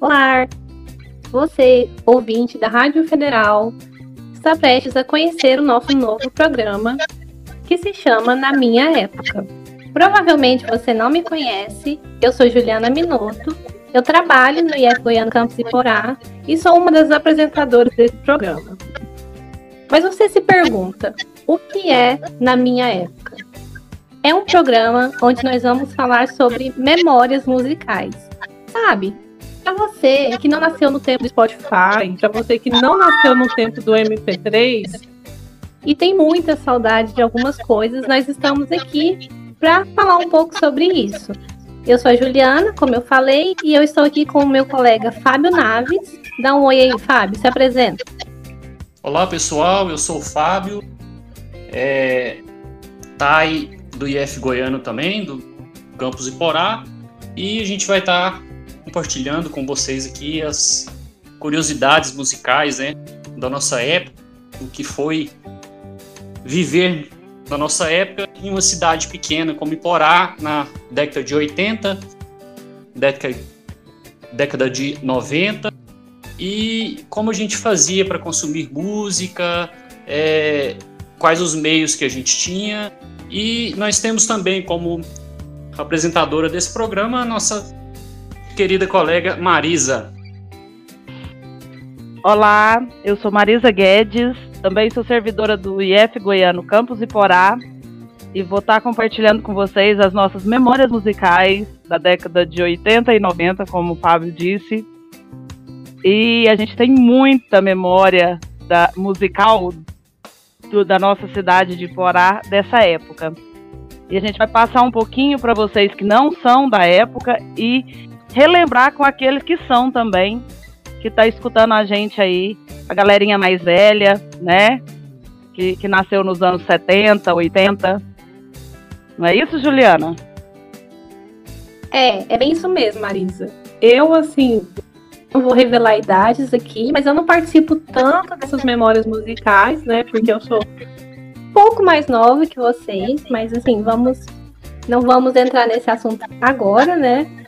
Olá! Você, ouvinte da Rádio Federal, está prestes a conhecer o nosso novo programa que se chama Na Minha Época. Provavelmente você não me conhece, eu sou Juliana Minotto, eu trabalho no IF Goiano Campus Iporá e sou uma das apresentadoras desse programa. Mas você se pergunta, o que é Na Minha Época? É um programa onde nós vamos falar sobre memórias musicais. Sabe? Para você que não nasceu no tempo do Spotify, para você que não nasceu no tempo do MP3 e tem muita saudade de algumas coisas, nós estamos aqui para falar um pouco sobre isso. Eu sou a Juliana, como eu falei, e eu estou aqui com o meu colega Fábio Naves. Dá um oi aí, Fábio, se apresenta. Olá, pessoal, eu sou o Fábio, é, TAI do IF Goiano também, do Campus Iporá, e a gente vai estar tá compartilhando com vocês aqui as curiosidades musicais né, da nossa época, o que foi viver na nossa época em uma cidade pequena como Iporá, na década de 80, década, década de 90, e como a gente fazia para consumir música, é, quais os meios que a gente tinha. E nós temos também como apresentadora desse programa a nossa querida colega Marisa. Olá, eu sou Marisa Guedes, também sou servidora do IF Goiano Campus Iporá e vou estar compartilhando com vocês as nossas memórias musicais da década de 80 e 90, como o Fábio disse. E a gente tem muita memória da, musical do, da nossa cidade de Iporá dessa época. E a gente vai passar um pouquinho para vocês que não são da época e relembrar com aqueles que são também, que está escutando a gente aí, a galerinha mais velha, né? Que, que nasceu nos anos 70, 80. Não é isso, Juliana? É, é bem isso mesmo, Marisa. Eu, assim, não vou revelar idades aqui, mas eu não participo tanto dessas memórias musicais, né? Porque eu sou um pouco mais nova que vocês, mas assim, vamos. Não vamos entrar nesse assunto agora, né?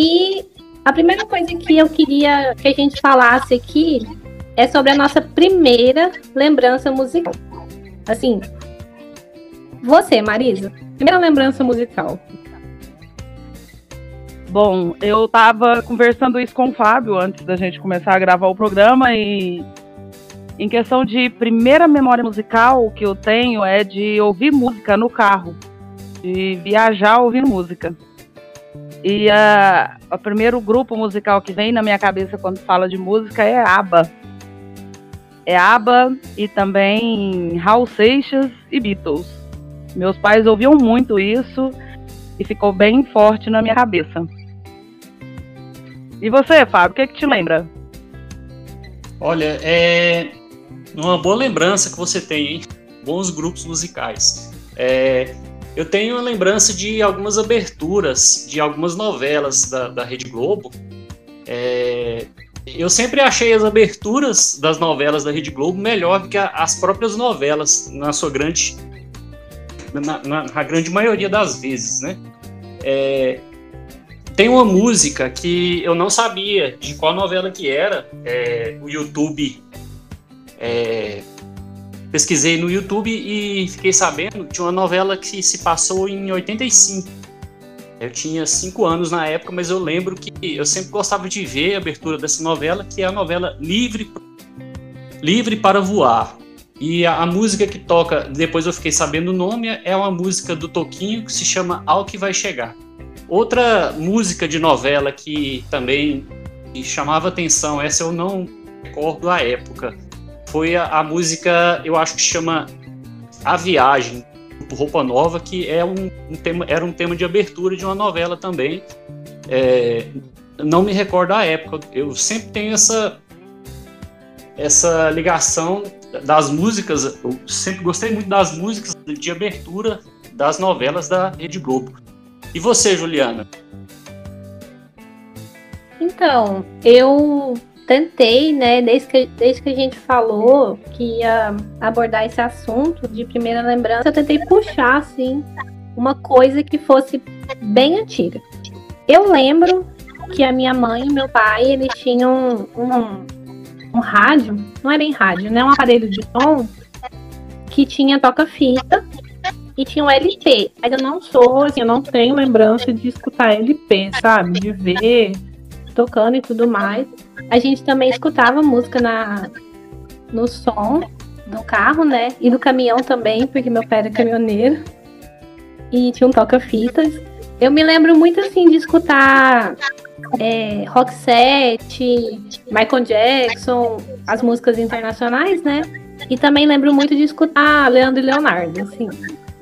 E a primeira coisa que eu queria que a gente falasse aqui é sobre a nossa primeira lembrança musical. Assim, você, Marisa, primeira lembrança musical. Bom, eu tava conversando isso com o Fábio antes da gente começar a gravar o programa e em questão de primeira memória musical, o que eu tenho é de ouvir música no carro, de viajar ouvindo música. E o primeiro grupo musical que vem na minha cabeça quando fala de música é ABBA. É ABBA e também Raul Seixas e Beatles. Meus pais ouviam muito isso e ficou bem forte na minha cabeça. E você, Fábio, o que, é que te lembra? Olha, é uma boa lembrança que você tem, hein? Bons grupos musicais. É, eu tenho a lembrança de algumas aberturas de algumas novelas da, da Rede Globo. É, eu sempre achei as aberturas das novelas da Rede Globo melhor que a, as próprias novelas, na sua grande. Na, na, na grande maioria das vezes, né? É, tem uma música que eu não sabia de qual novela que era. É, o YouTube é, pesquisei no YouTube e fiquei sabendo de uma novela que se passou em 85. Eu tinha 5 anos na época, mas eu lembro que eu sempre gostava de ver a abertura dessa novela, que é a novela Livre, Livre para Voar. E a, a, música que toca, depois eu fiquei sabendo o nome, é uma música do Toquinho que se chama Ao Que Vai Chegar. Outra música de novela que também chamava atenção, essa eu não recordo a época, foi a, a música, eu acho que chama A Viagem, Roupa Nova, que é um, um, tema, era um tema de abertura de uma novela também. É, não me recordo a época. Eu sempre tenho essa essa ligação das músicas. Eu sempre gostei muito das músicas de abertura das novelas da Rede Globo. E você, Juliana? Então, eu tentei, né, desde que, desde que a gente falou que ia abordar esse assunto de primeira lembrança, eu tentei puxar, assim, uma coisa que fosse bem antiga. Eu lembro que a minha mãe e meu pai, eles tinham um, um rádio, não é bem rádio, né? Um aparelho de som que tinha toca-fita e tinha um LP. Mas eu não sou, assim, eu não tenho lembrança de escutar LP, sabe? De ver tocando e tudo mais. A gente também escutava música na, no som do carro, né? E do caminhão também, porque meu pai era caminhoneiro. E tinha um toca-fitas. Eu me lembro muito assim de escutar é, rock set, Michael Jackson, as músicas internacionais, né? E também lembro muito de escutar Leandro e Leonardo, assim.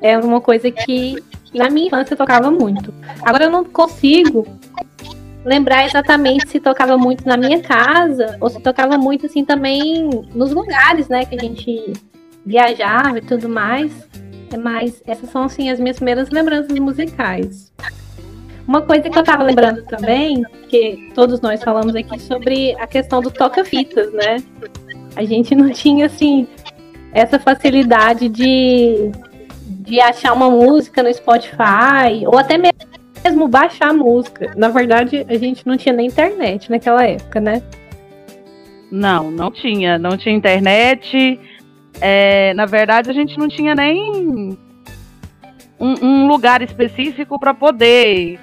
É uma coisa que na minha infância tocava muito. Agora eu não consigo lembrar exatamente se tocava muito na minha casa ou se tocava muito assim também nos lugares, né, que a gente viajava e tudo mais. É Mas essas são assim as minhas primeiras lembranças musicais. Uma coisa que eu tava lembrando também, que todos nós falamos aqui sobre a questão do toca-fitas, né? A gente não tinha assim essa facilidade de, de achar uma música no Spotify ou até mesmo mesmo baixar a música. Na verdade, a gente não tinha nem internet naquela época, né? Não, não tinha. Não tinha internet. É, na verdade, a gente não tinha nem um, um lugar específico para poder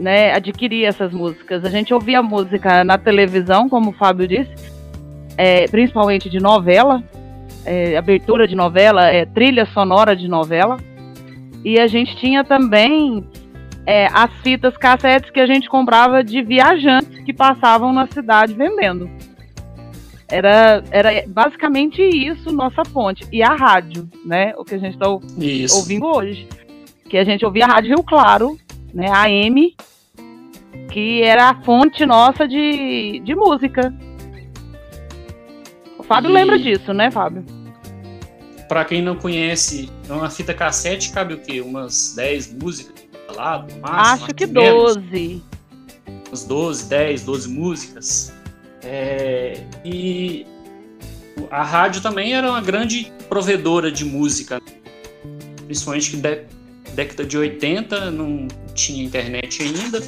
né, adquirir essas músicas. A gente ouvia música na televisão, como o Fábio disse, é, principalmente de novela, é, abertura de novela, é, trilha sonora de novela. E a gente tinha também é, as fitas cassetes que a gente comprava de viajantes que passavam na cidade vendendo. Era, era basicamente isso nossa fonte. E a rádio, né? O que a gente está ouvindo hoje. Que a gente ouvia a Rádio Rio Claro, né? A AM, que era a fonte nossa de, de música. O Fábio e... lembra disso, né, Fábio? Para quem não conhece, uma fita cassete cabe o quê? Umas 10 músicas? Lado, máximo, Acho que 12. Uns 12, 10, 12 músicas. É, e a rádio também era uma grande provedora de música, principalmente que de, década de 80 não tinha internet ainda.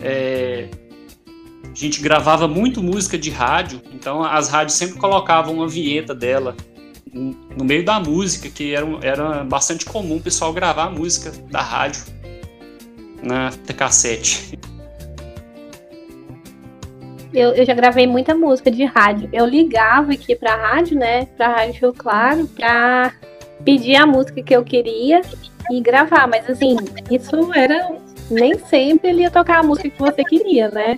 É, a gente gravava muito música de rádio, então as rádios sempre colocavam uma vinheta dela no meio da música, que era, era bastante comum o pessoal gravar a música da rádio na cassete? Eu, eu já gravei muita música de rádio. Eu ligava aqui pra rádio, né? Pra Rádio Claro, pra pedir a música que eu queria e gravar. Mas assim, isso era. Nem sempre ele ia tocar a música que você queria, né?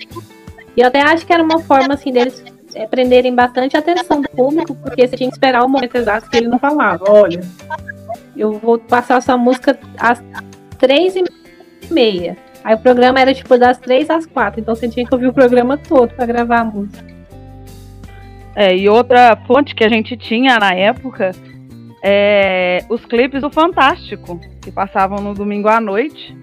E eu até acho que era uma forma assim deles é, prenderem bastante a atenção do público, porque você tinha que esperar o momento exato que ele não falava. Olha, eu vou passar sua música às três e meia. Aí o programa era tipo das três às quatro, então você tinha que ouvir o programa todo para gravar a música. É, e outra fonte que a gente tinha na época é os clipes do Fantástico, que passavam no domingo à noite.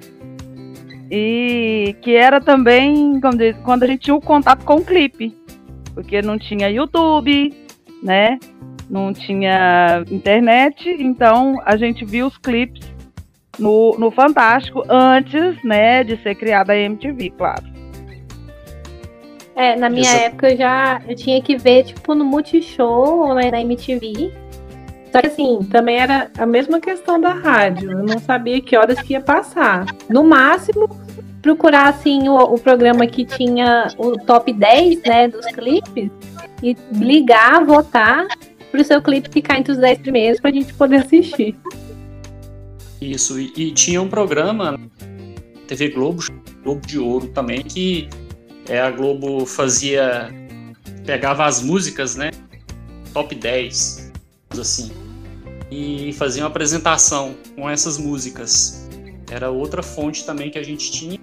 E que era também quando a gente tinha o contato com o clipe. Porque não tinha YouTube, né? Não tinha internet, então a gente via os clipes no, no Fantástico antes, né, de ser criada a MTV, claro. É, na minha Isso. época eu já eu tinha que ver, tipo, no Multishow ou né, na MTV. Só que assim, também era a mesma questão da rádio. Eu não sabia que horas que ia passar. No máximo, procurar assim o, o programa que tinha o top 10, né, dos clipes e ligar, votar para o seu clipe ficar entre os 10 primeiros para a gente poder assistir. Isso, e, e, tinha um programa, TV Globo, Globo de Ouro também, que é, a Globo fazia. pegava as músicas, né? Top 10, assim, e fazia uma apresentação com essas músicas. Era outra fonte também que a gente tinha.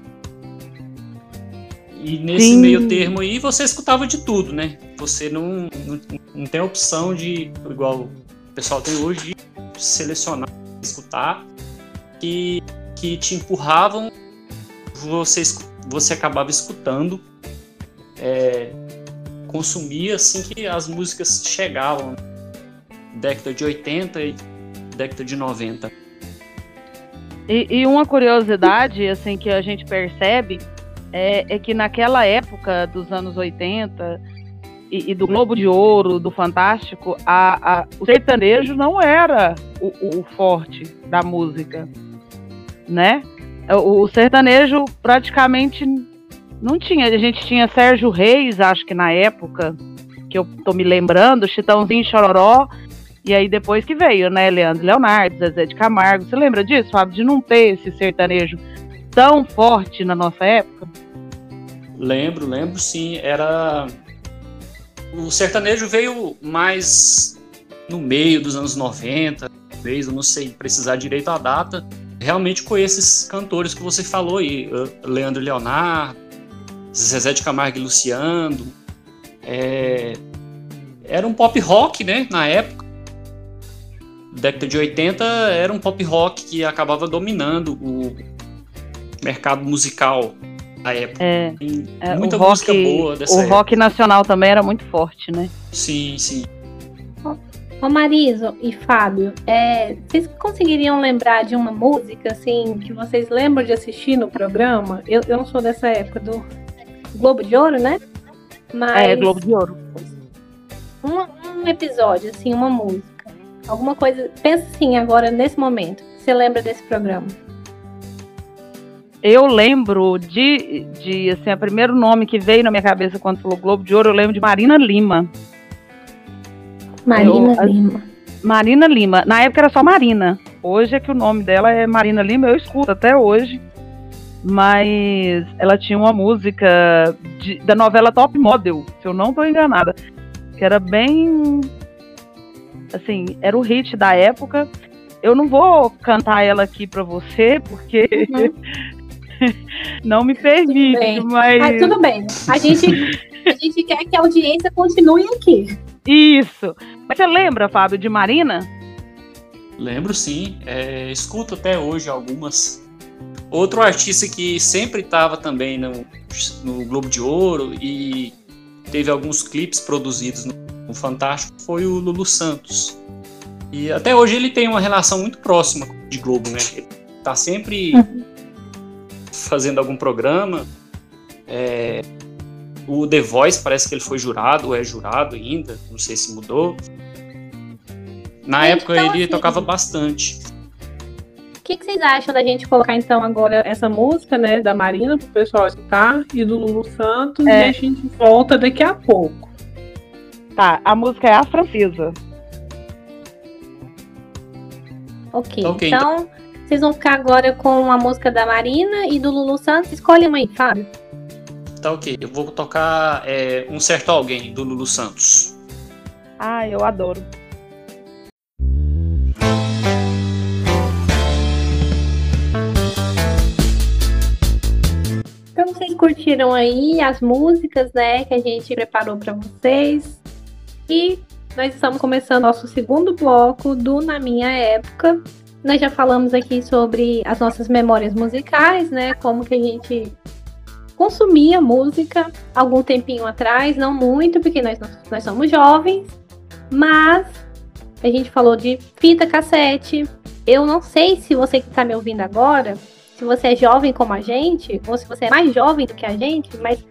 E nesse Sim. meio termo aí você escutava de tudo, né? Você não, não, não tem opção de, igual o pessoal tem hoje, de selecionar, escutar que, que te empurravam, você, você acabava escutando, é, consumia assim que as músicas chegavam, década de 80 e década de 90. E, e uma curiosidade assim que a gente percebe é, é que naquela época dos anos 80 e, e do Globo de Ouro, do Fantástico, a, a, o sertanejo não era o, o forte da música, né? O, sertanejo praticamente não tinha. A gente tinha Sérgio Reis, acho que na época, que eu tô me lembrando, Chitãozinho Chororó, e aí depois que veio, né, Leandro Leonardo, Zezé de Camargo. Você lembra disso, Fábio? De não ter esse sertanejo tão forte na nossa época? Lembro, lembro sim. Era. O sertanejo veio mais no meio dos anos 90, talvez, eu não sei precisar direito a data. Realmente com esses cantores que você falou aí, Leandro Leonardo, Zezé de Camargo e Luciano. É... Era um pop rock, né, na época. Década de 80 era um pop rock que acabava dominando o mercado musical da época. É, é muita música rock, boa dessa O época. rock nacional também era muito forte, né? Sim, sim. Ô Mariso e Fábio, é, vocês conseguiriam lembrar de uma música assim que vocês lembram de assistir no programa? Eu, eu não sou dessa época do Globo de Ouro, né? Mas é, Globo de Ouro. Um, um episódio, assim, uma música. Alguma coisa. Pensa assim agora, nesse momento. Você lembra desse programa? Eu lembro de, de assim, o primeiro nome que veio na minha cabeça quando falou Globo de Ouro, eu lembro de Marina Lima. Marina eu, Lima. Marina Lima. Na época era só Marina. Hoje é que o nome dela é Marina Lima, eu escuto até hoje. Mas ela tinha uma música de, da novela Top Model, se eu não estou enganada. Que era bem. Assim, era o hit da época. Eu não vou cantar ela aqui para você, porque uhum. não me permite, mas. Ah, tudo bem. A gente, a gente quer que a audiência continue aqui. Isso. Mas você lembra, Fábio, de Marina? Lembro sim. É, escuto até hoje algumas. Outro artista que sempre estava também no, no Globo de Ouro e teve alguns clipes produzidos no, no Fantástico foi o Lulu Santos. E até hoje ele tem uma relação muito próxima de Globo, né? Ele tá sempre uhum fazendo algum programa. É, o The Voice parece que ele foi jurado, ou é jurado ainda, não sei se mudou. Na época então, ele assim, tocava bastante. O que, que, vocês acham da gente colocar então agora essa música, né, da Marina pro pessoal escutar e do Lulu Santos é. e a gente volta daqui a pouco. Tá, a música é a francesa. Ok, okay então, então vocês vão ficar agora com a música da Marina e do Lulu Santos. Escolhe uma aí, Fábio. Tá ok. Eu vou tocar é, Um Certo Alguém, do Lulu Santos. Ah, eu adoro. Então vocês curtiram aí as músicas, né, que a gente preparou para vocês. E nós estamos começando nosso segundo bloco do Na Minha Época. Nós já falamos aqui sobre as nossas memórias musicais, né? Como que a gente consumia música algum tempinho atrás, não muito, porque nós, nós somos jovens, mas a gente falou de fita cassete. Eu não sei se você que está me ouvindo agora, se você é jovem como a gente, ou se você é mais jovem do que a gente, mas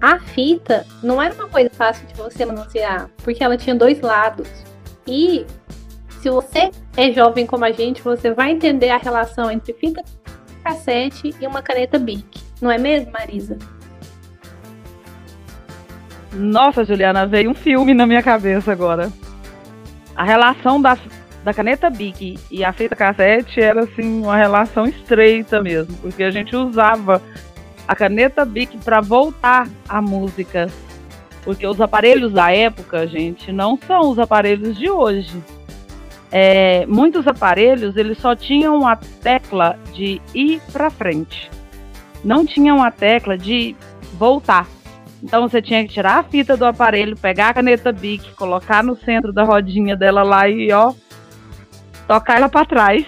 a fita não era uma coisa fácil de você manusear, porque ela tinha dois lados. E se você é jovem como a gente, você vai entender a relação entre fita cassete e uma caneta Bic. Não é mesmo, Marisa? Nossa, Juliana, veio um filme na minha cabeça agora. A relação da, da caneta Bic e a fita cassete era assim uma relação estreita mesmo, porque a gente usava a caneta Bic para voltar a música. Porque os aparelhos da época, gente, não são os aparelhos de hoje é, muitos aparelhos eles só tinham a tecla de ir para frente, não tinham a tecla de voltar. Então você tinha que tirar a fita do aparelho, pegar a caneta Bic, colocar no centro da rodinha dela lá e ó, tocar ela para trás.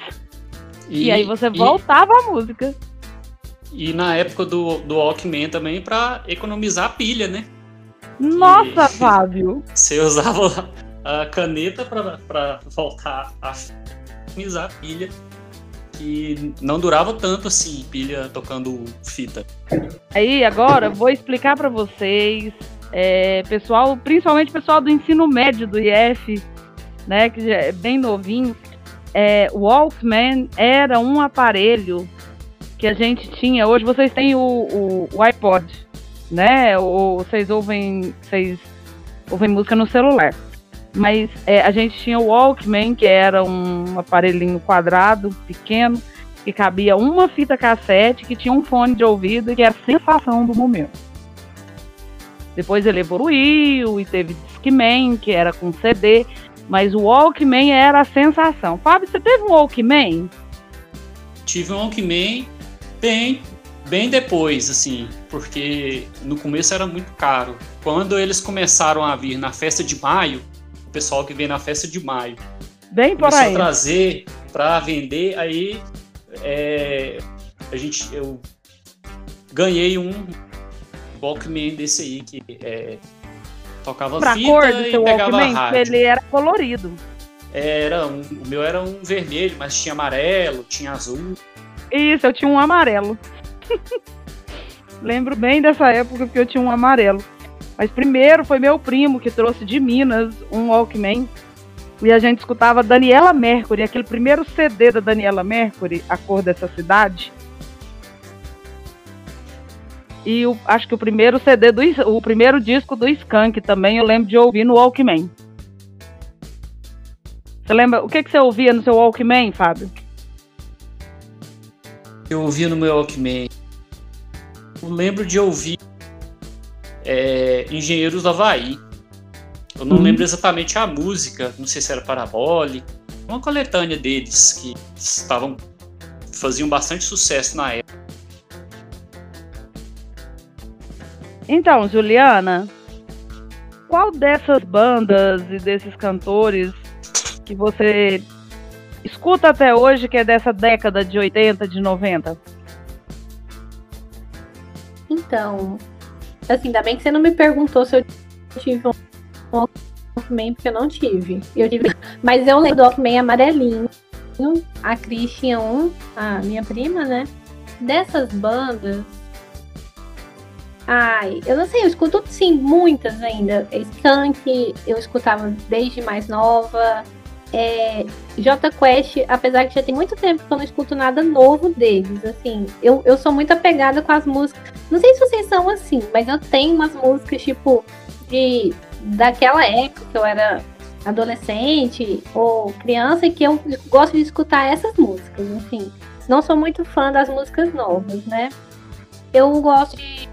E, e, aí você voltava e, a música. E na época do, do Walkman também para economizar a pilha, né? Nossa, que, Fábio! Você usava a caneta para voltar a otimizar a pilha. Que não durava tanto assim, pilha tocando fita. Aí agora vou explicar para vocês, é, pessoal, principalmente pessoal do ensino médio do IF, né, que é bem novinho, é, o Walkman era um aparelho que a gente tinha. Hoje vocês têm o, o, o iPod, né? Ou vocês ouvem, vocês ouvem música no celular. Mas é, a gente tinha o Walkman, que era um aparelhinho quadrado, pequeno, que cabia uma fita cassete, que tinha um fone de ouvido, que era a sensação do momento. Depois ele evoluiu e teve Discman, que era com CD, mas o Walkman era a sensação. Fábio, você teve um Walkman? Tive um Walkman bem, bem depois, assim, porque no começo era muito caro. Quando eles começaram a vir na festa de maio, pessoal que vem na festa de maio Bem por aí. trazer para vender, aí é, a gente, eu ganhei um Walkman desse aí que é, tocava Pra fita cor do e seu pegava Walkman, rádio. ele era colorido. Era um, o meu era um vermelho, mas tinha amarelo, tinha azul. Isso, eu tinha um amarelo. Lembro bem dessa época porque eu tinha um amarelo. Mas primeiro foi meu primo que trouxe de Minas um Walkman. E a gente escutava Daniela Mercury, aquele primeiro CD da Daniela Mercury, A Cor dessa Cidade. E o- acho que o primeiro CD do o primeiro disco do Skank também eu lembro de ouvir no Walkman. Você lembra? O que, que você ouvia no seu Walkman, Fábio? Eu ouvia no meu Walkman. Eu lembro de ouvir é, Engenheiros do Havaí. Eu não Uhum. lembro exatamente a música, não sei se era Parabólica. Uma coletânea deles que estavam faziam bastante sucesso na época. Então, Juliana, qual dessas bandas e desses cantores que você escuta até hoje que é dessa década de 80, de 90? Então, assim, ainda bem que você não me perguntou se eu tive um Walkman, porque eu não tive. Eu tive. Mas eu lembro do Walkman amarelinho. A Cris tinha um, a minha prima, né? Dessas bandas. Ai, eu não sei, eu escuto sim, muitas ainda. Skunk, eu escutava desde mais nova. É, J Quest, apesar que já tem muito tempo que eu não escuto nada novo deles, assim, eu, eu sou muito apegada com as músicas. Não sei se vocês são assim, mas eu tenho umas músicas, tipo, de daquela época que eu era adolescente ou criança que eu gosto de escutar essas músicas, enfim. Não sou muito fã das músicas novas, né? Eu gosto de,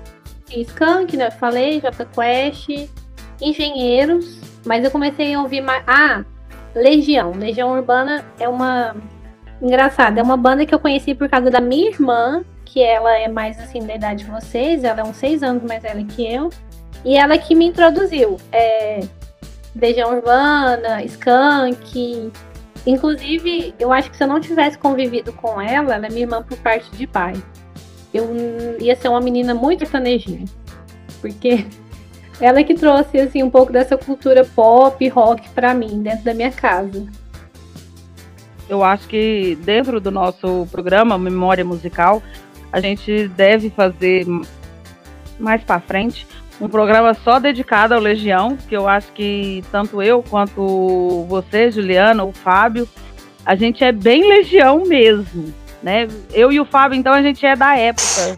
de Skunk, né? Eu falei, J Quest, Engenheiros, mas eu comecei a ouvir mais. Ah, Legião. Legião Urbana é uma. Engraçada, é uma banda que eu conheci por causa da minha irmã, que ela é mais assim da idade de vocês, ela é uns seis anos mais velha que eu. E ela que me introduziu. É, Legião Urbana, Skunk. Inclusive, eu acho que se eu não tivesse convivido com ela, ela é minha irmã por parte de pai. Eu ia ser uma menina muito sertanejinha. Porque ela que trouxe assim um pouco dessa cultura pop, rock pra mim, dentro da minha casa. Eu acho que dentro do nosso programa Memória Musical, a gente deve fazer mais para frente um programa só dedicado ao Legião, que eu acho que tanto eu quanto você, Juliana, o Fábio, a gente é bem Legião mesmo, né? Eu e o Fábio, então, a gente é da época.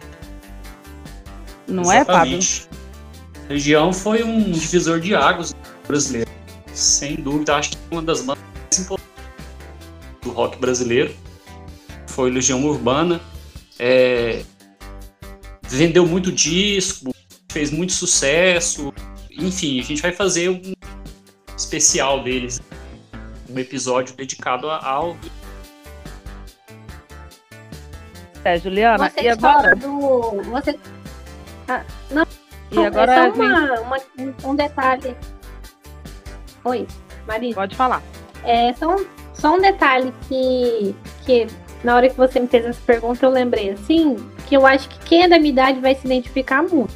Não é, Fábio? Legião foi um divisor de águas brasileiro. Sem dúvida, acho que uma das bandas mais importantes do rock brasileiro foi Legião Urbana. É, vendeu muito disco, fez muito sucesso. Enfim, a gente vai fazer um especial deles, um episódio dedicado ao É, Juliana, Você e agora? do. Você... Ah, não, E agora é só gente uma, uma- um- um detalhe. Oi, Marisa. pode falar. É só um, só um detalhe que, que na hora que você me fez essa pergunta eu lembrei assim, que eu acho que quem é da minha idade vai se identificar muito.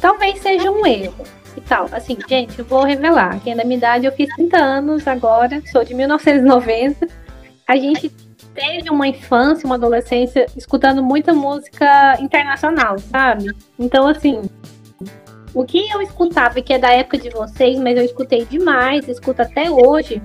Talvez seja um erro e tal. Assim, gente, eu vou revelar. Quem é da minha idade, eu fiz 30 anos agora, sou de 1990. A gente teve uma infância, uma adolescência escutando muita música internacional, sabe? Então, assim, o que eu escutava, que é da época de vocês, mas eu escutei demais, escuto até hoje,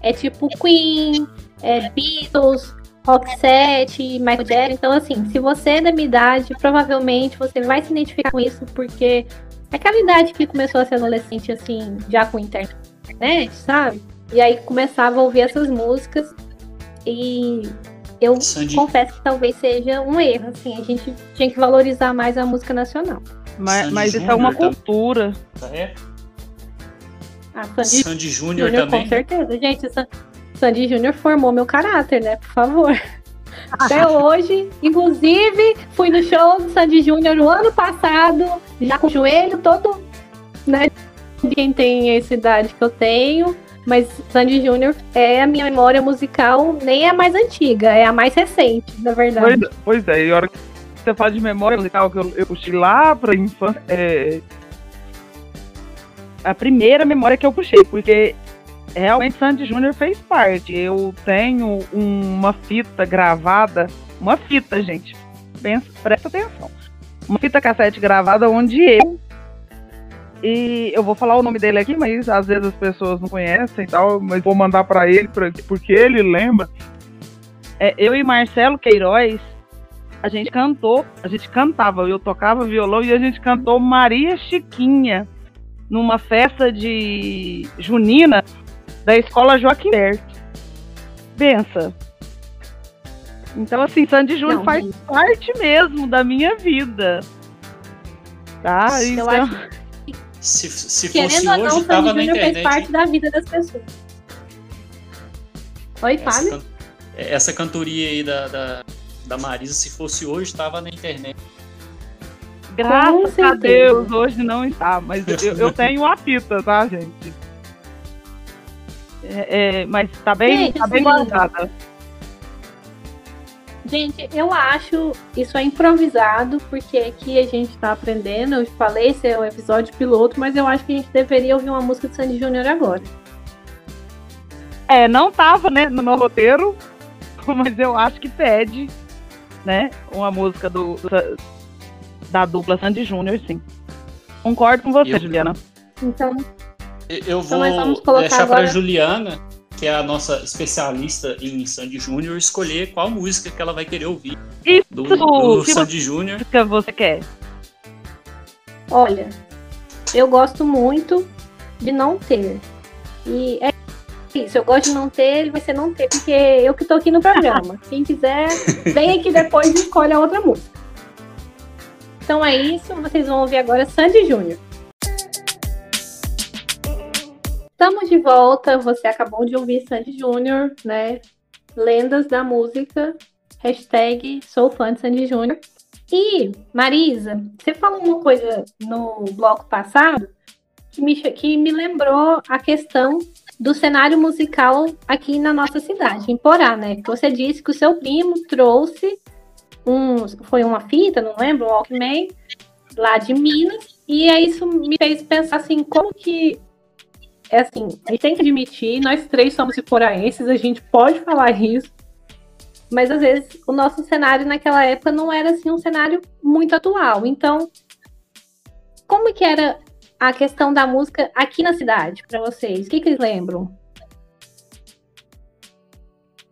é tipo Queen, é Beatles, Rock 7, Michael Jackson. Então, assim, se você é da minha idade, provavelmente você vai se identificar com isso, porque é aquela idade que começou a ser adolescente, assim, já com internet, sabe? E aí começava a ouvir essas músicas e eu Sandy. confesso que talvez seja um erro, assim, a gente tinha que valorizar mais a música nacional. Mas, mas isso é uma cultura. É? Ah, Sandy, Sandy Júnior também. Com certeza, gente. Sandy Júnior formou meu caráter, né? Por favor. Até hoje, inclusive, fui no show do Sandy Júnior no ano passado, já com o joelho todo, né? Quem tem essa idade que eu tenho. Mas Sandy Júnior é a minha memória musical, nem é a mais antiga, é a mais recente, na verdade. Pois, pois é, e a hora que você fala de memória musical que eu, eu puxei lá pra infância, é. A primeira memória que eu puxei, porque realmente Sandy Júnior fez parte. Eu tenho uma fita gravada, uma fita, gente, pensa, presta atenção. Uma fita cassete gravada onde eu e eu vou falar o nome dele aqui, mas às vezes as pessoas não conhecem e tal, mas vou mandar para ele pra, porque ele lembra. É, eu e Marcelo Queiroz, a gente cantou, a gente cantava, eu tocava violão e a gente cantou Maria Chiquinha numa festa de junina da escola Joaquim Berto. Pensa. Então, assim, Sandy Júnior faz parte mesmo da minha vida. Tá? Eu então... acho se, se fosse hoje, não, tava na internet. fez parte da vida das pessoas. Oi, Fábio? Essa, essa cantoria aí da, da, da Marisa, se fosse hoje, tava na internet. Graças a Deus, hoje não está, mas eu, eu tenho a fita, tá, gente? É, é, mas tá bem, gente, tá bem guardada. Gente, eu acho isso é improvisado, porque aqui a gente tá aprendendo. Eu falei, esse é o episódio piloto, mas eu acho que a gente deveria ouvir uma música de Sandy Júnior agora. É, não tava, né, no meu roteiro, mas eu acho que pede, né, uma música do, da dupla Sandy Júnior, sim. Concordo com você, eu, Juliana. Então, eu vou então deixar agora... para Juliana que é a nossa especialista em Sandy Júnior, escolher qual música que ela vai querer ouvir Isso, do, do Sandy Júnior. que você quer? Olha, eu gosto muito de não ter. E é isso, eu gosto de não ter, ele vai ser não ter, porque eu que tô aqui no programa. Quem quiser, vem aqui depois e escolhe a outra música. Então é isso, vocês vão ouvir agora Sandy Júnior. Estamos de volta. Você acabou de ouvir Sandy Júnior, né? Lendas da música. Hashtag sou fã de Sandy Júnior. E, Marisa, você falou uma coisa no bloco passado que me, que me lembrou a questão do cenário musical aqui na nossa cidade, em Porá, né? Você disse que o seu primo trouxe um, foi uma fita, não lembro, um Walkman, lá de Minas, e aí isso me fez pensar assim, como que é assim, a gente tem que admitir, nós três somos iporaenses, a gente pode falar isso, mas às vezes o nosso cenário naquela época não era assim um cenário muito atual. Então, como que era a questão da música aqui na cidade para vocês? O que, que eles lembram?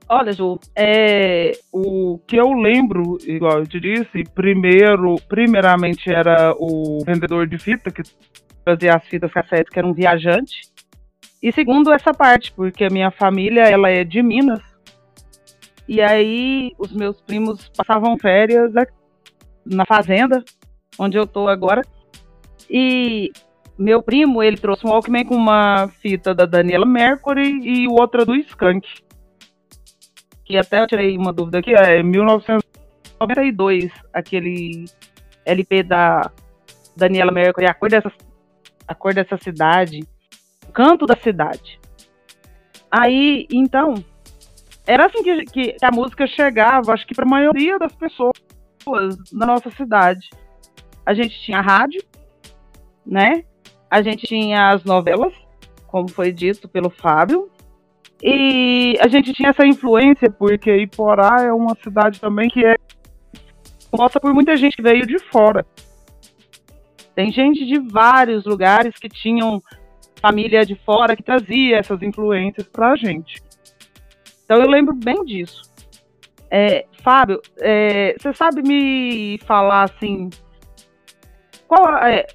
Olha, Ju, é, o que eu lembro, igual eu te disse, primeiro, primeiramente era o vendedor de fita que fazia as fitas cassetes, que era um viajante. E segundo essa parte, porque a minha família ela é de Minas. E aí os meus primos passavam férias na fazenda, onde eu tô agora. E meu primo, ele trouxe um Walkman com uma fita da Daniela Mercury e outra do Skank. Que até eu tirei uma dúvida aqui, é 1992, aquele LP da Daniela Mercury, a cor dessa, a cor dessa cidade canto da cidade. Aí, então, era assim que, que a música chegava, acho que para a maioria das pessoas na nossa cidade. A gente tinha rádio, né? A gente tinha as novelas, como foi dito pelo Fábio, E a gente tinha essa influência, porque Iporá é uma cidade também que é composta por muita gente que veio de fora. Tem gente de vários lugares que tinham família de fora que trazia essas influências para a gente. Então eu lembro bem disso. É, Fábio, é, você sabe me falar assim qual é,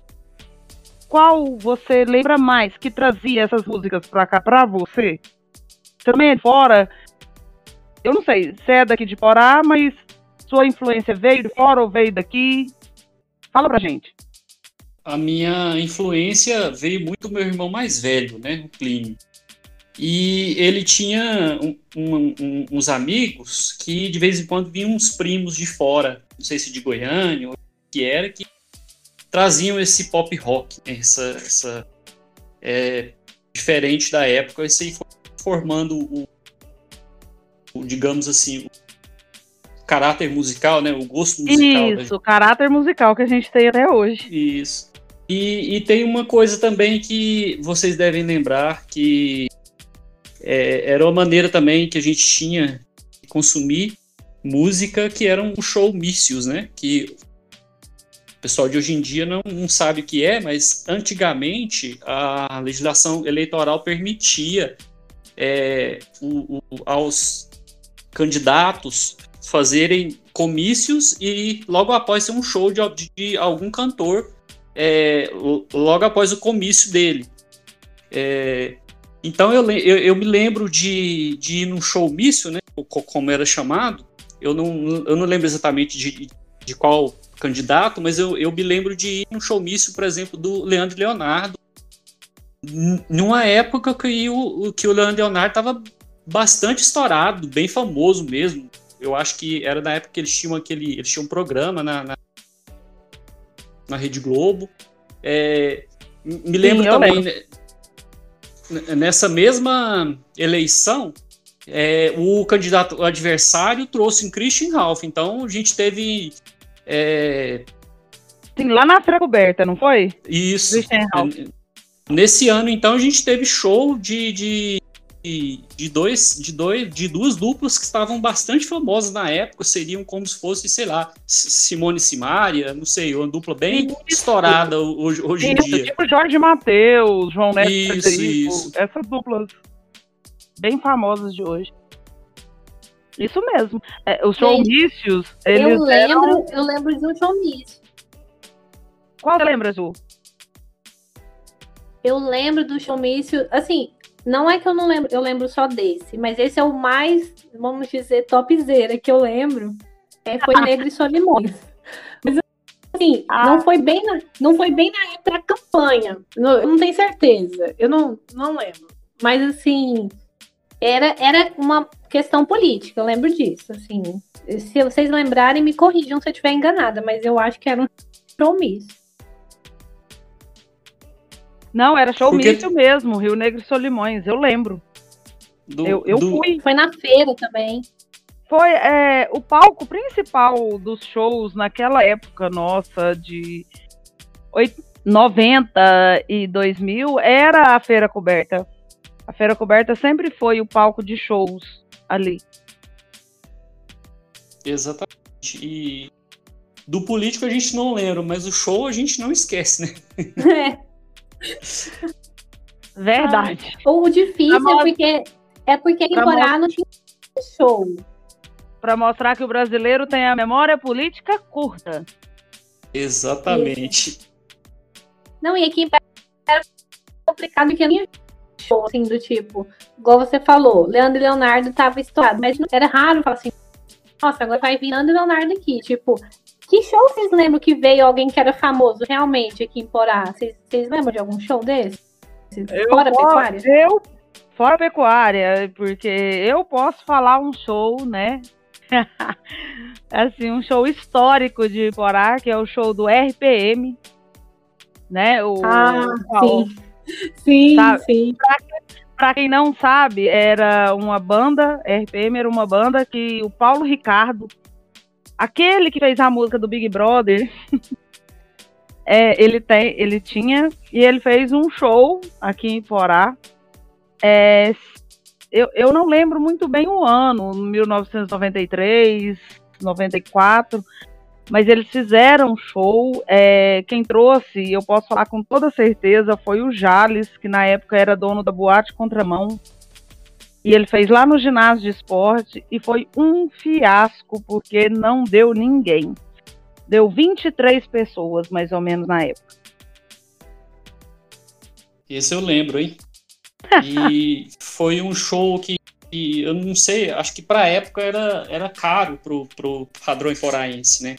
qual você lembra mais que trazia essas músicas para cá para você? Também é de fora. Eu não sei, você é daqui de Porá, mas sua influência veio de fora ou veio daqui? Fala pra gente a minha influência veio muito do meu irmão mais velho, né, o Plínio. E ele tinha um, um, um, uns amigos que de vez em quando vinham uns primos de fora, não sei se de Goiânia ou que era, que traziam esse pop rock, né, essa, essa é, diferente da época, esse aí foi formando o, o, digamos assim, o caráter musical, né, o gosto musical. Isso, o caráter musical que a gente tem até hoje. Isso. E, e, tem uma coisa também que vocês devem lembrar que é, era uma maneira também que a gente tinha de consumir música que eram um showmícios, né? Que o pessoal de hoje em dia não, não sabe o que é, mas antigamente a legislação eleitoral permitia é, o, o, aos candidatos fazerem comícios e logo após ter um show de, de algum cantor é, logo após o comício dele. É, então eu, eu, eu, me lembro de, de ir num showmício, né, como era chamado, eu não, eu não lembro exatamente de, de qual candidato, mas eu, eu me lembro de ir num showmício, por exemplo, do Leandro Leonardo, numa época que o, que o Leandro Leonardo estava bastante estourado, bem famoso mesmo. Eu acho que era na época que eles tinham aquele. Eles tinham um programa na, na na Rede Globo. É, me lembro Sim, também, lembro. Né, nessa mesma eleição, é, o candidato o adversário trouxe um Christian Ralph. Então a gente teve. É... Sim, lá na Feira Coberta, não foi? Isso. Nesse ano, então, a gente teve show de, de de, dois, de, dois, de duas duplas que estavam bastante famosas na época, seriam como se fosse, sei lá, Simone e Simaria, não sei, uma dupla bem isso. estourada hoje, hoje isso, em dia. Tipo Jorge Matheus, João Neto isso, Federico, isso. essas duplas bem famosas de hoje. Isso mesmo. É, os showmícios, eles eu lembro, eram... eu lembro de um showmício. Qual você lembra, Ju? Eu lembro do showmício, assim, não é que eu não lembro, eu lembro só desse, mas esse é o mais, vamos dizer, topzera que eu lembro. É, foi Negro e Solimões. Mas assim, ah. não foi bem na, não foi bem na época da campanha. Não, eu não tenho certeza. Eu não, não lembro. Mas assim, era, era uma questão política, eu lembro disso. Assim, se vocês lembrarem, me corrijam se eu estiver enganada, mas eu acho que era um compromisso. Não, era showmício Porque... mesmo, Rio Negro e Solimões, eu lembro. Do, eu eu do... fui. Foi na feira também. Foi é, o palco principal dos shows naquela época nossa de 90 e 2000 era a Feira Coberta. A Feira Coberta sempre foi o palco de shows ali. Exatamente. E do político a gente não lembra, mas o show a gente não esquece, né? É. Verdade. Ah, o difícil é porque é porque em Borá não tinha show. Para mostrar que o brasileiro tem a memória política curta. Exatamente. Isso. Não, e aqui era complicado que tinha show, assim, do tipo, igual você falou, Leandro e Leonardo tava estourado, mas era raro falar assim, nossa, agora vai vir Leandro e Leonardo aqui, tipo, que show vocês lembram que veio alguém que era famoso realmente aqui em Porá? Vocês, vocês lembram de algum show desse? Eu, fora pecuária? Eu, fora pecuária, porque eu posso falar um show, né? assim, um show histórico de Porá, que é o show do RPM, né? O, ah, sim. Sim, sabe? sim. Pra, pra, quem não sabe, era uma banda, RPM era uma banda que o Paulo Ricardo Aquele que fez a música do Big Brother, é, ele, tem, ele tinha, e ele fez um show aqui em Porá. É, eu, eu não lembro muito bem o ano, 1993, 94, mas eles fizeram um show. É, quem trouxe, eu posso falar com toda certeza, foi o Jales, que na época era dono da Boate Contramão. E ele fez lá no ginásio de esporte e foi um fiasco, porque não deu ninguém. Deu 23 pessoas, mais ou menos, na época. Esse eu lembro, hein? E foi um show que, que, eu não sei, acho que pra época era, era caro pro, pro padrão foraense, né?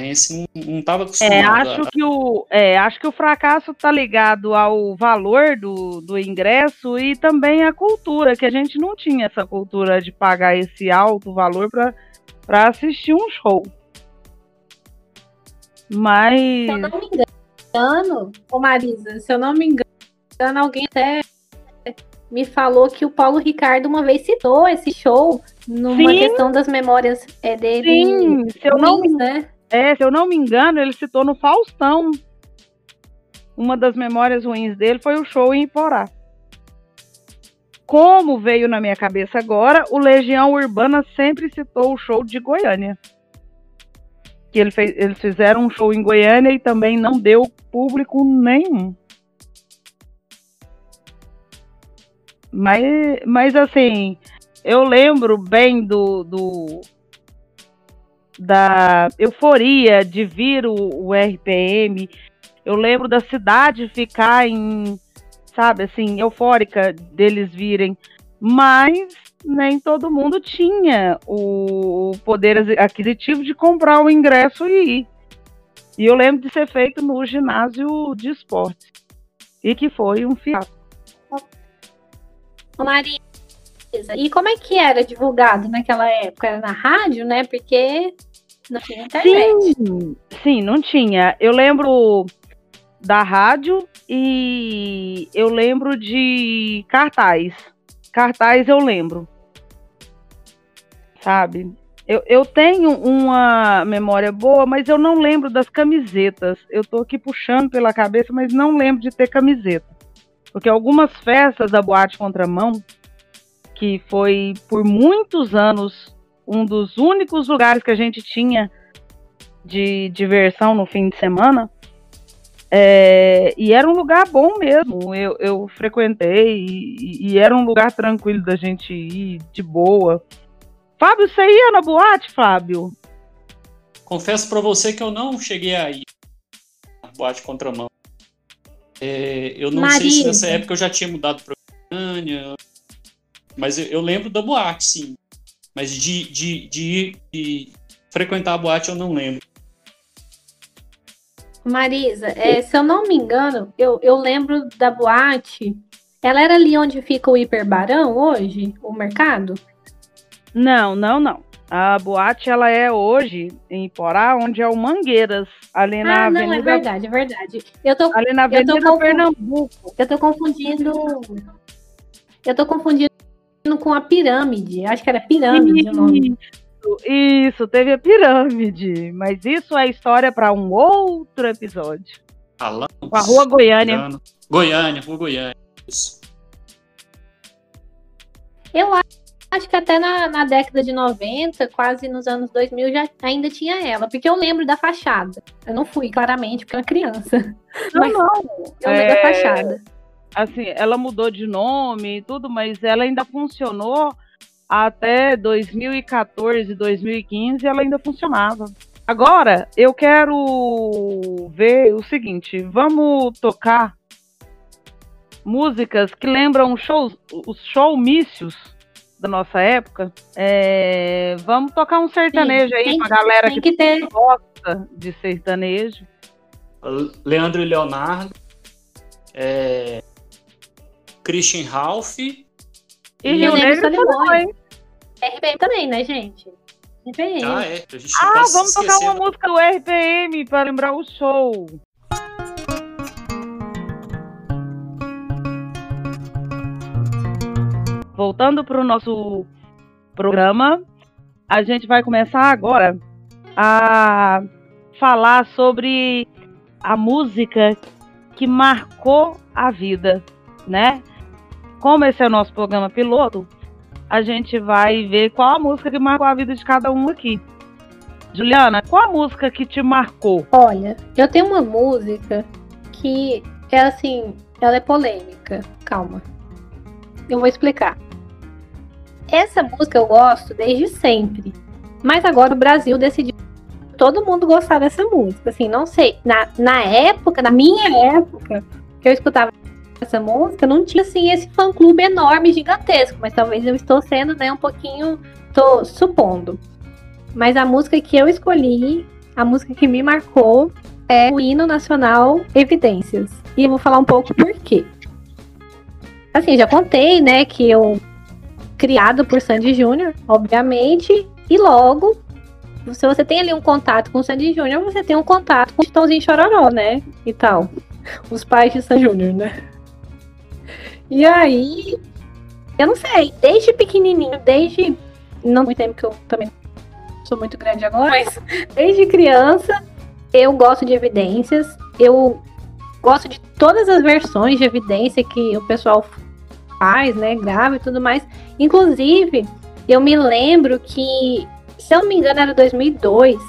Não, não tava acostumado. É, acho, a... que o, é, acho que o fracasso tá ligado ao valor do, do ingresso e também à cultura, que a gente não tinha essa cultura de pagar esse alto valor para assistir um show. Mas. Se eu não me engano, ô Marisa, se eu não me engano, alguém até me falou que o Paulo Ricardo uma vez citou esse show numa Sim. questão das memórias é, dele. Sim, se eu não, né? É, se eu não me engano, ele citou no Faustão. Uma das memórias ruins dele foi o show em Iporá. Como veio na minha cabeça agora, o Legião Urbana sempre citou o show de Goiânia. Que ele fez, eles fizeram um show em Goiânia e também não deu público nenhum. Mas, mas assim, eu lembro bem do, do da euforia de vir o, o, RPM. Eu lembro da cidade ficar em, sabe, assim, eufórica deles virem. Mas nem todo mundo tinha o poder aquisitivo de comprar o ingresso e ir. E eu lembro de ser feito no ginásio de esportes. E que foi um fiasco. Marisa, e como é que era divulgado naquela época? Era na rádio, né? Porque não tinha internet. Sim, sim, não tinha. Eu lembro da rádio e eu lembro de cartaz. Cartaz eu lembro. Sabe? Eu, eu tenho uma memória boa, mas eu não lembro das camisetas. Eu tô aqui puxando pela cabeça, mas não lembro de ter camiseta. Porque algumas festas da Boate Contramão, que foi por muitos anos um dos únicos lugares que a gente tinha de diversão no fim de semana. É, e era um lugar bom mesmo. Eu, eu frequentei e, e, era um lugar tranquilo da gente ir de boa. Fábio, você ia na boate, Fábio? Confesso para você que eu não cheguei aí na boate contramão. É, eu não sei se nessa época eu já tinha mudado para Goiânia, mas eu, eu, lembro da boate, sim. Mas de, de, de ir de frequentar a boate eu não lembro. Marisa, é, se eu não me engano, eu, eu lembro da boate. Ela era ali onde fica o Hiperbarão hoje, o mercado? Não, não, não. A boate ela é hoje em Porá, onde é o Mangueiras, ali na ah, não, é Avenida. é verdade, é verdade. Eu tô, ali na Avenida eu tô Pernambuco. Eu tô confundindo. Eu tô confundindo com a pirâmide. Acho que era pirâmide isso, o nome. Isso, teve a pirâmide. Mas isso é história para um outro episódio. Falamos. Com a Rua Goiânia. Goiânia, Rua Goiânia. Isso. Eu acho que até na, na, década de 90, quase nos anos 2000, já ainda tinha ela. Porque eu lembro da fachada. Eu não fui, claramente, porque eu era criança. Não, Mas não. Eu lembro é... da fachada assim, ela mudou de nome e tudo, mas ela ainda funcionou até 2014, 2015, ela ainda funcionava. Agora, eu quero ver o seguinte, vamos tocar músicas que lembram shows, os showmícios da nossa época. É, vamos tocar um sertanejo Sim, aí pra galera que, que ter... gosta de sertanejo. Leandro e Leonardo. É, Christian Ralph. E Rio Negro também. RPM também, né, gente? RPM. Ah, é. ah vamos tocar uma música do RPM para lembrar o show. Voltando para o nosso programa, a gente vai começar agora a falar sobre a música que marcou a vida, né? Como esse é o nosso programa piloto, a gente vai ver qual a música que marcou a vida de cada um aqui. Juliana, qual a música que te marcou? Olha, eu tenho uma música que é assim, ela é polêmica. Calma. Eu vou explicar. Essa música eu gosto desde sempre. Mas agora o Brasil decidiu todo mundo gostar dessa música. Assim, não sei. Na, na época, na minha época, que eu escutava essa música, não tinha assim esse fã clube enorme, gigantesco. Mas talvez eu estou sendo, né, um pouquinho. tô supondo. Mas a música que eu escolhi, a música que me marcou, é o hino nacional Evidências. E eu vou falar um pouco por quê. Assim, já contei, né, que eu criado por Sandy Júnior, obviamente, e logo, se você tem ali um contato com o Sandy Júnior, você tem um contato com o Chitãozinho Chororó, né? E tal. Os pais de Sandy Júnior, né? E aí, eu não sei, desde pequenininho, desde. Não muito tempo que eu também sou muito grande agora, mas desde criança eu gosto de evidências. Eu gosto de todas as versões de evidência que o pessoal faz, né? Grava e tudo mais. Inclusive, eu me lembro que, se eu não me engano, era 2002.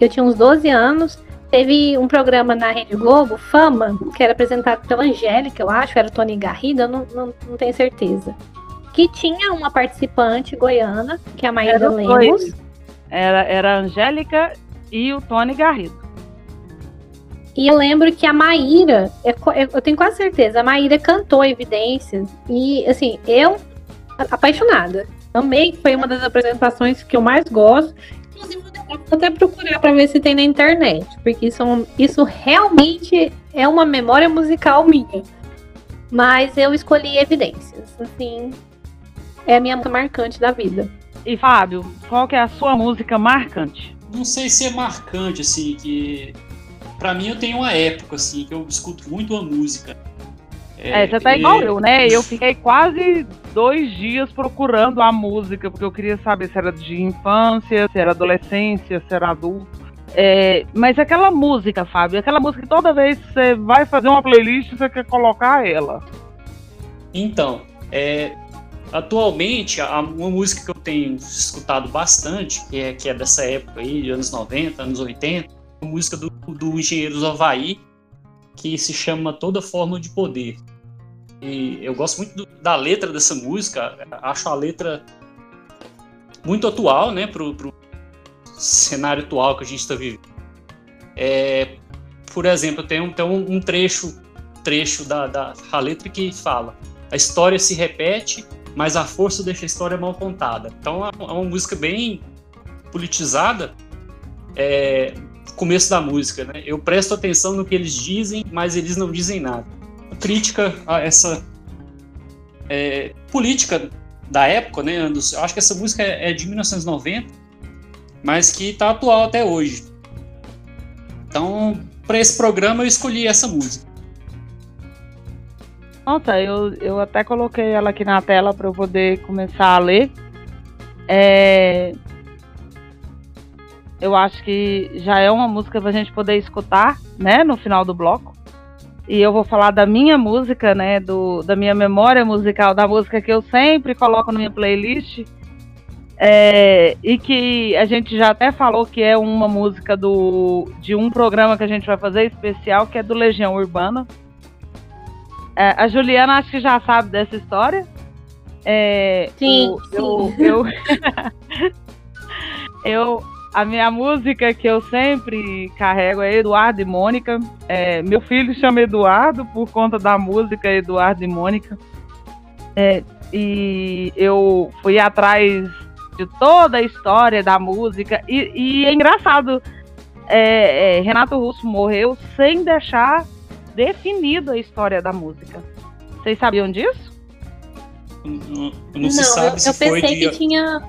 Eu tinha uns 12 anos. Teve um programa na Rede Globo, Fama, que era apresentado pela Angélica, eu acho, era Tony Garrido, eu não, não, não tenho certeza. Que tinha uma participante goiana, que é a Maíra Lemos. Era, era a Angélica e o Tony Garrido. E eu lembro que a Maíra, eu tenho quase certeza, a Maíra cantou Evidências. E, assim, eu, apaixonada. Amei, foi uma das apresentações que eu mais gosto. Inclusive, vou até procurar para ver se tem na internet, porque isso, é isso realmente é uma memória musical minha. Mas eu escolhi Evidências, assim, é a minha música marcante da vida. E Fábio, qual que é a sua música marcante? Não sei se é marcante, assim, que para mim eu tenho uma época assim que eu escuto muito a música. É, é você tá igual eu, né? Eu fiquei quase dois dias procurando a música, porque eu queria saber se era de infância, se era adolescência, se era adulto. É, mas aquela música, Fábio, aquela música que toda vez que você vai fazer uma playlist, você quer colocar ela. Então, é, atualmente, a, uma música que eu tenho escutado bastante, que é, que é dessa época aí, anos 90, anos 80, música do, do Engenheiros Havaí, que se chama Toda Forma de Poder. E eu gosto muito do, da letra dessa música, acho a letra muito atual, né, pro, pro cenário atual que a gente está vivendo. É, por exemplo, tem um, tem um trecho, trecho da, da letra que fala: a história se repete, mas a força deixa a história mal contada. Então é uma é música bem politizada, é, começo da música, né? Eu presto atenção no que eles dizem, mas eles não dizem nada. Crítica a essa é, política da época, né? Eu acho que essa música é de 1990, mas que está atual até hoje. Então, para esse programa eu escolhi essa música. Nossa, eu, eu até coloquei ela aqui na tela para eu poder começar a ler. É, eu acho que já é uma música pra gente poder escutar, né, no final do bloco. E eu vou falar da minha música, né, do, da minha memória musical, da música que eu sempre coloco na minha playlist. É, e que a gente já até falou que é uma música do, de um programa que a gente vai fazer especial, que é do Legião Urbana. É, a Juliana acho que já sabe dessa história. É, sim. Eu, sim. eu, eu, eu a minha música que eu sempre carrego é Eduardo e Mônica. É, meu filho chama Eduardo por conta da música Eduardo e Mônica. É, e eu fui atrás de toda a história da música. E, e é engraçado, é, é Renato Russo morreu sem deixar definido a história da música. Vocês sabiam disso? Não, não se sabe eu, se eu foi pensei de... que tinha.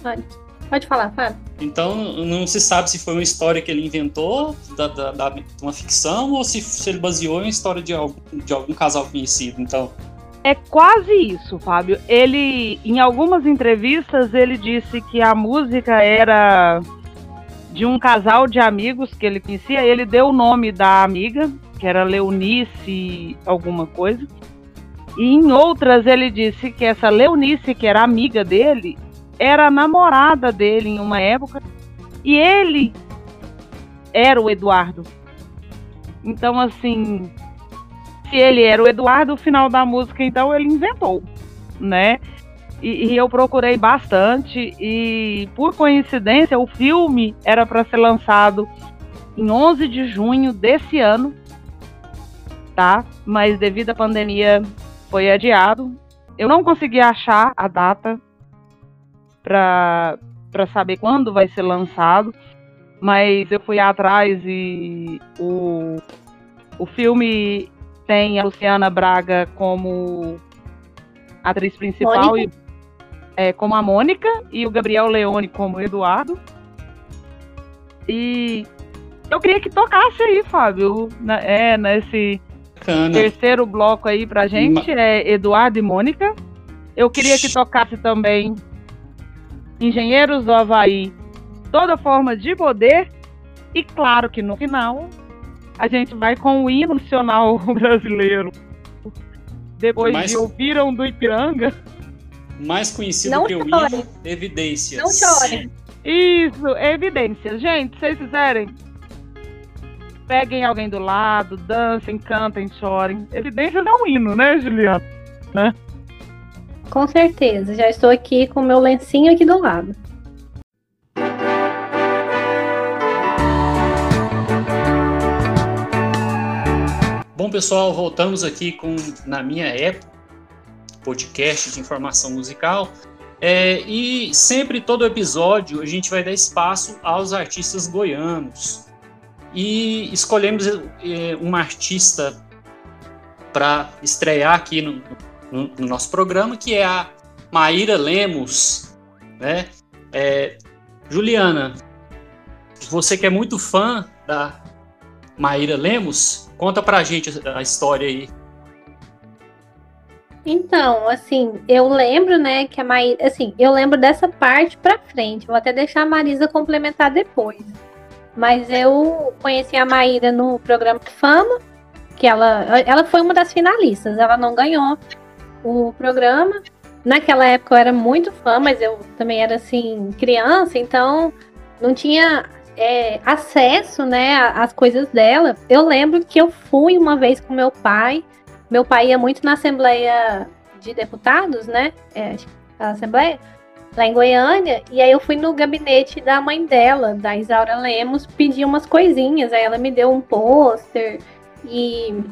Pode falar, Fábio. Então, não se sabe se foi uma história que ele inventou, da, da, da uma ficção, ou se, se, ele baseou em história de algum, de algum casal conhecido. Então. É quase isso, Fábio. Ele, em algumas entrevistas, ele disse que a música era de um casal de amigos que ele conhecia. Ele deu o nome da amiga, que era Leonice alguma coisa. E em outras ele disse que essa Leonice, que era amiga dele, era namorada dele em uma época. E ele era o Eduardo. Então, assim, se ele era o Eduardo, o final da música, então ele inventou, né? E, e eu procurei bastante e, por coincidência, o filme era para ser lançado em 11 de junho desse ano, tá? Mas devido à pandemia foi adiado. Eu não consegui achar a data para saber quando vai ser lançado, mas eu fui atrás e o, o filme tem a Luciana Braga como atriz principal e é, como a Mônica e o Gabriel Leone como o Eduardo. E eu queria que tocasse aí, Fábio, na, é, nesse Bacana. terceiro bloco aí pra gente, Ma... é Eduardo e Mônica. Eu queria que tocasse também Engenheiros do Havaí, toda forma de poder. E claro que no final a gente vai com o hino nacional brasileiro. Depois Mais... de ouviram do Ipiranga mais conhecido não que o hino, Evidências. Não chore. Isso, Evidências. Gente, se vocês quiserem, peguem alguém do lado, dancem, cantem, chorem. Evidências é um hino, né, Juliana? Né? Com certeza. Já estou aqui com o meu lencinho aqui do lado. Bom, pessoal, voltamos aqui com Na Minha Época podcast de informação musical. É, e sempre, todo episódio, a gente vai dar espaço aos artistas goianos. E escolhemos é, uma artista para estrear aqui no, no, no, nosso programa, que é a Maíra Lemos. Né? É, Juliana, você que é muito fã da Maíra Lemos, conta pra gente a história aí então, assim, eu lembro, né, que a Maíra, assim, eu lembro dessa parte pra frente. Vou até deixar a Marisa complementar depois. Mas eu conheci a Maíra no programa Fama, que ela, ela foi uma das finalistas. Ela não ganhou o programa. Naquela época eu era muito fã, mas eu também era assim criança, então não tinha é, acesso, né, às coisas dela. Eu lembro que eu fui uma vez com meu pai meu pai ia muito na Assembleia de Deputados, né? É, a Assembleia, lá em Goiânia, e aí eu fui no gabinete da mãe dela, da Isaura Lemos, pedir umas coisinhas. Aí ela me deu um pôster e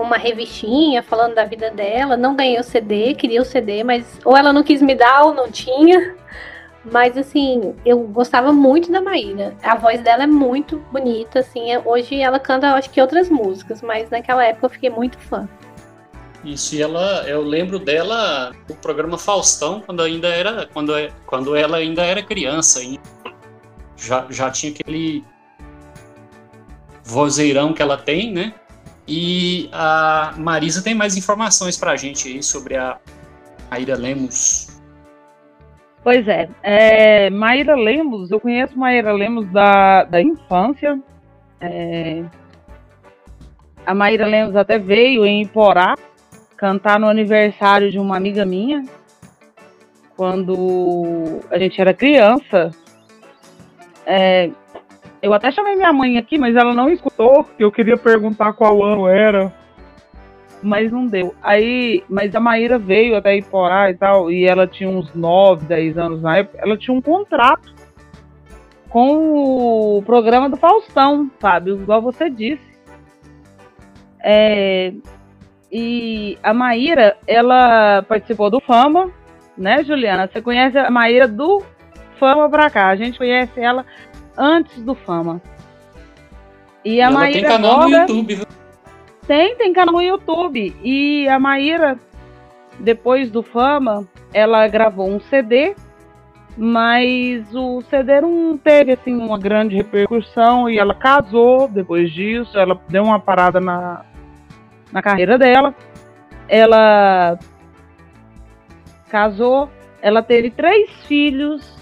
uma revistinha falando da vida dela. Não ganhei o CD, queria o CD, mas ou ela não quis me dar ou não tinha. Mas assim, eu gostava muito da Maíra. A voz dela é muito bonita, assim. Hoje ela canta, acho que outras músicas, mas naquela época eu fiquei muito fã. Isso, e ela, eu lembro dela no programa Faustão, quando ainda era, quando, quando ela ainda era criança, já, já tinha aquele vozeirão que ela tem, né? E a Marisa tem mais informações pra gente aí sobre a Maíra Lemos. Pois é, é Maíra Lemos, eu conheço Maíra Lemos da, da infância. É, a Maíra Lemos até veio em Iporá cantar no aniversário de uma amiga minha, quando a gente era criança. É, eu até chamei minha mãe aqui, mas ela não escutou, eu queria perguntar qual ano era. Mas não deu. Aí, mas a Maíra veio até Iporá e tal, e ela tinha uns 9, 10 anos na época. Ela tinha um contrato com o programa do Faustão, sabe? Igual você disse. É, e a Maíra, ela participou do Fama, né, Juliana? Você conhece a Maíra do Fama pra cá. A gente conhece ela antes do Fama. E a ela Maíra tem canal no YouTube, viu? Tem, tem canal no YouTube. E a Maíra, depois do Fama, ela gravou um CD, mas o CD não teve assim uma grande repercussão e ela casou depois disso, ela deu uma parada na, na carreira dela. Ela casou, ela teve três filhos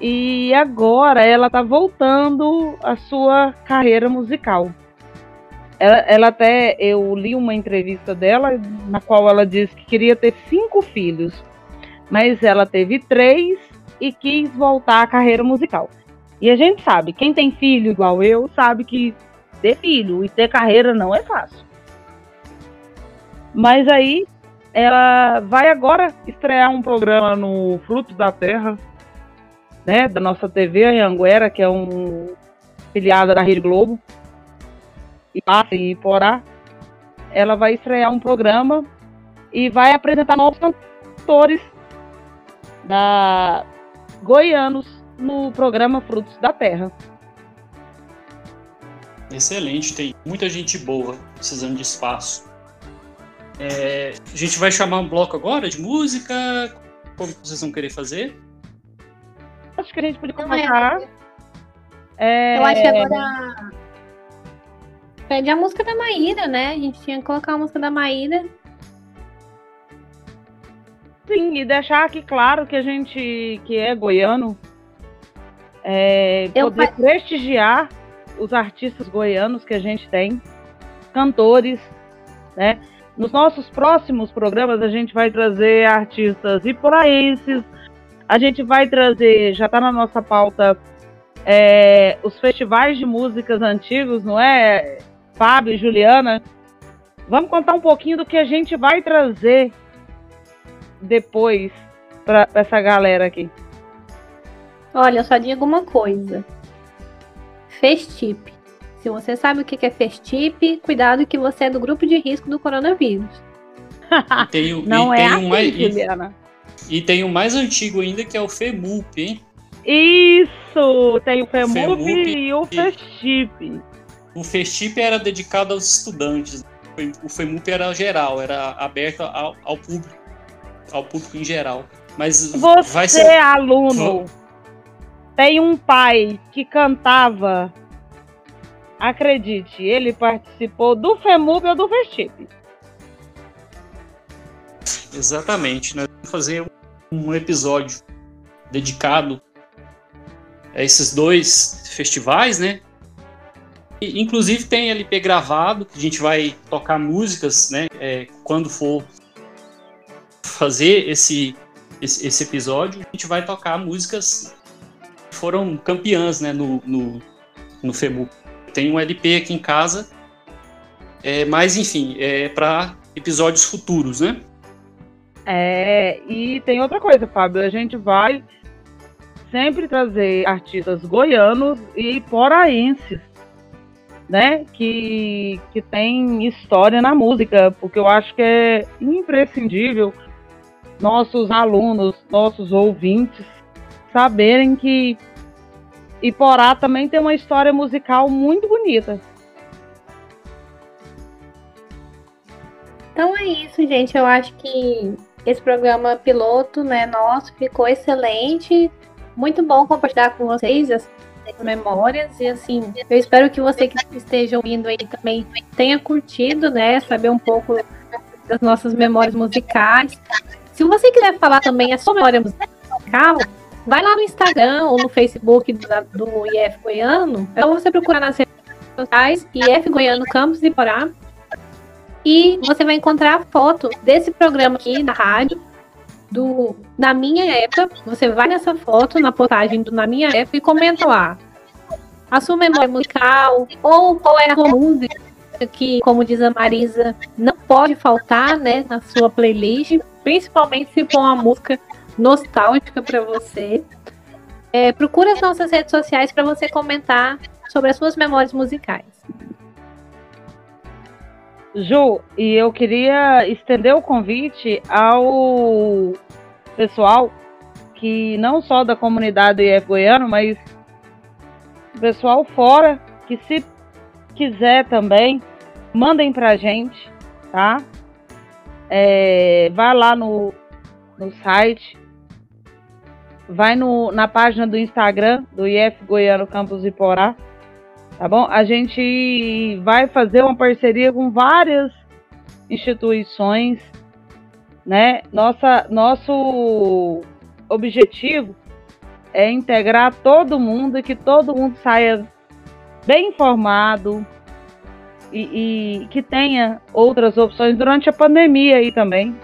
e agora ela tá voltando à sua carreira musical. ela, ela, até eu li uma entrevista dela na qual ela disse que queria ter cinco filhos, mas ela teve três e quis voltar à carreira musical. E a gente sabe, quem tem filho igual eu sabe que ter filho e ter carreira não é fácil. Mas aí ela vai agora estrear um programa no Frutos da Terra, né, da nossa TV Anhanguera, que é um filiada da Rede Globo, e passa em Porá. Ela vai estrear um programa e vai apresentar novos cantores da goianos no programa Frutos da Terra. Excelente, tem muita gente boa precisando de espaço. É, a gente vai chamar um bloco agora de música. Como vocês vão querer fazer? Acho que a gente pode começar. É... Eu acho que agora. Pede a música da Maíra, né? A gente tinha que colocar a música da Maíra. Sim, e deixar aqui claro que a gente que é goiano é, poder prestigiar os artistas goianos que a gente tem, cantores, né? Nos nossos próximos programas a gente vai trazer artistas iporaenses, a gente vai trazer, já está na nossa pauta, é, os festivais de músicas antigos, não é, Fábio e Juliana? Vamos contar um pouquinho do que a gente vai trazer depois para essa galera aqui. Olha, eu só digo uma coisa. Festip. Se você sabe o que é Festip, cuidado que você é do grupo de risco do coronavírus. E tem o, Não e é tem assim, um mais, Juliana. E, tem o mais antigo ainda, que é o FEMUP, hein? Isso! Tem o FEMUP, FEMUP e o Festip. O Festip era dedicado aos estudantes. O FEMUP era geral, era aberto ao, ao público. Ao público em geral. Mas você, vai ser... aluno, tem um pai que cantava. Acredite, ele participou do FEMUB ou do FESTIP. Exatamente. Nós vamos fazer um episódio dedicado a esses dois festivais, né? E, inclusive tem LP gravado, que a gente vai tocar músicas, né? É, quando for fazer esse, esse, esse episódio, a gente vai tocar músicas foram campeãs né, no, no, no. Tem um LP aqui em casa, é, mas enfim, é para episódios futuros, né? É, e tem outra coisa, Fábio, a gente vai sempre trazer artistas goianos e poraenses, né, que, que tem história na música, porque eu acho que é imprescindível nossos alunos, nossos ouvintes saberem que Iporá também tem uma história musical muito bonita. Então é isso, gente. Eu acho que esse programa piloto, né, nosso, ficou excelente. Muito bom compartilhar com vocês as memórias e assim, eu espero que você que esteja ouvindo aí também tenha curtido, né, saber um pouco das nossas memórias musicais. Se você quiser falar também a sua memória musical, Vai lá no Instagram ou no Facebook do, do IF Goiano. É você procurar nas redes sociais IF Goiano Campus e Porá. E você vai encontrar a foto desse programa aqui na rádio. Do, na minha época, você vai nessa foto, na postagem do Na Minha Época, e comenta lá a sua memória musical, ou qual é a sua música que, como diz a Marisa, não pode faltar né, na sua playlist, principalmente se for uma música nostálgica para você. É, procura as nossas redes sociais para você comentar sobre as suas memórias musicais. Ju, e eu queria estender o convite ao pessoal que não só da comunidade IF Goiano, mas pessoal fora que se quiser também, mandem pra gente, tá? É, vai lá no, no site vai no, na página do Instagram do IF Goiano Campus Iporá, tá bom? A gente vai fazer uma parceria com várias instituições, né? Nossa, nosso objetivo é integrar todo mundo e que todo mundo saia bem informado e, e que tenha outras opções durante a pandemia aí também.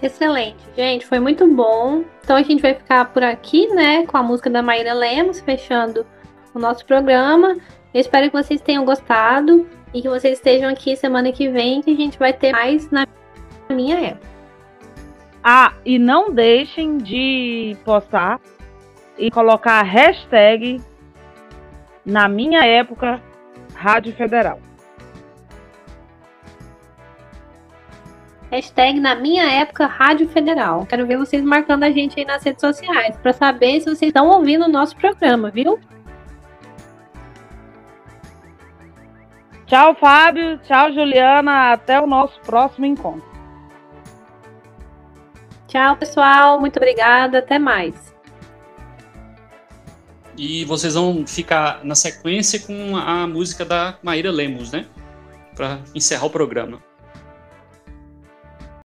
Excelente, gente, foi muito bom. Então a gente vai ficar por aqui, né, com a música da Maíra Lemos, fechando o nosso programa. Eu espero que vocês tenham gostado e que vocês estejam aqui semana que vem, que a gente vai ter mais na minha época. Ah, e não deixem de postar e colocar a hashtag na minha época Rádio Federal. Hashtag na minha época Rádio Federal. Quero ver vocês marcando a gente aí nas redes sociais para saber se vocês estão ouvindo o nosso programa, viu? Tchau, Fábio. Tchau, Juliana. Até o nosso próximo encontro. Tchau, pessoal. Muito obrigada. Até mais. E vocês vão ficar na sequência com a música da Maíra Lemos, né? Para encerrar o programa.